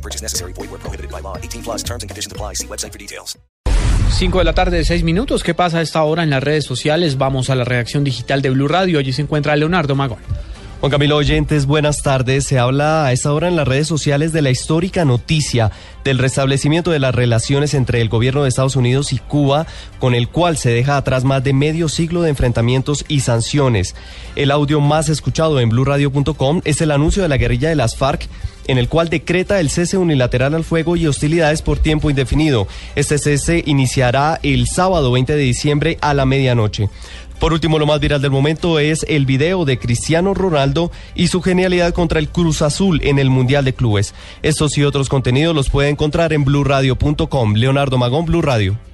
No purchase necessary. Void where prohibited by law. 18 plus terms and conditions apply. See website for details. 5 de la tarde, 6 minutos. ¿Qué pasa a esta hora en las redes sociales? Vamos a la reacción digital de Blue Radio. Allí se encuentra Leonardo Magón. Juan Camilo Oyentes, buenas tardes. Se habla a esta hora en las redes sociales de la histórica noticia del restablecimiento de las relaciones entre el gobierno de Estados Unidos y Cuba, con el cual se deja atrás más de medio siglo de enfrentamientos y sanciones. El audio más escuchado en blurradio.com es el anuncio de la guerrilla de las FARC en el cual decreta el cese unilateral al fuego y hostilidades por tiempo indefinido. Este cese iniciará el sábado 20 de diciembre a la medianoche. Por último, lo más viral del momento es el video de Cristiano Ronaldo y su genialidad contra el Cruz Azul en el Mundial de Clubes. Estos y otros contenidos los puede encontrar en blurradio.com. Leonardo Magón, Blue Radio.